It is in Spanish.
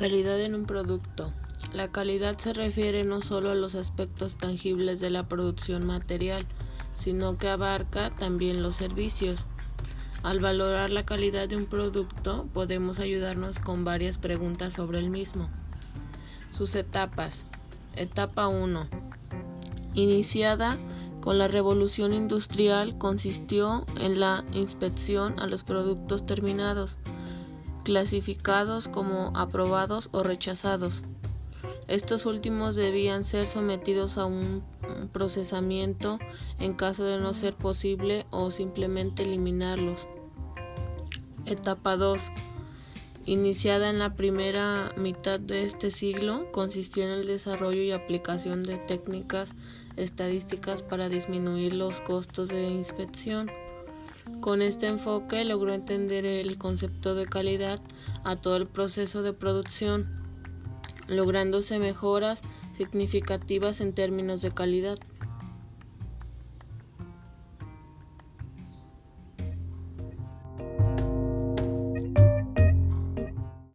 Calidad en un producto. La calidad se refiere no solo a los aspectos tangibles de la producción material, sino que abarca también los servicios. Al valorar la calidad de un producto, podemos ayudarnos con varias preguntas sobre el mismo. Sus etapas. Etapa 1. Iniciada con la revolución industrial, consistió en la inspección a los productos terminados clasificados como aprobados o rechazados. Estos últimos debían ser sometidos a un procesamiento en caso de no ser posible o simplemente eliminarlos. Etapa 2. Iniciada en la primera mitad de este siglo, consistió en el desarrollo y aplicación de técnicas estadísticas para disminuir los costos de inspección. Con este enfoque logró entender el concepto de calidad a todo el proceso de producción, lográndose mejoras significativas en términos de calidad.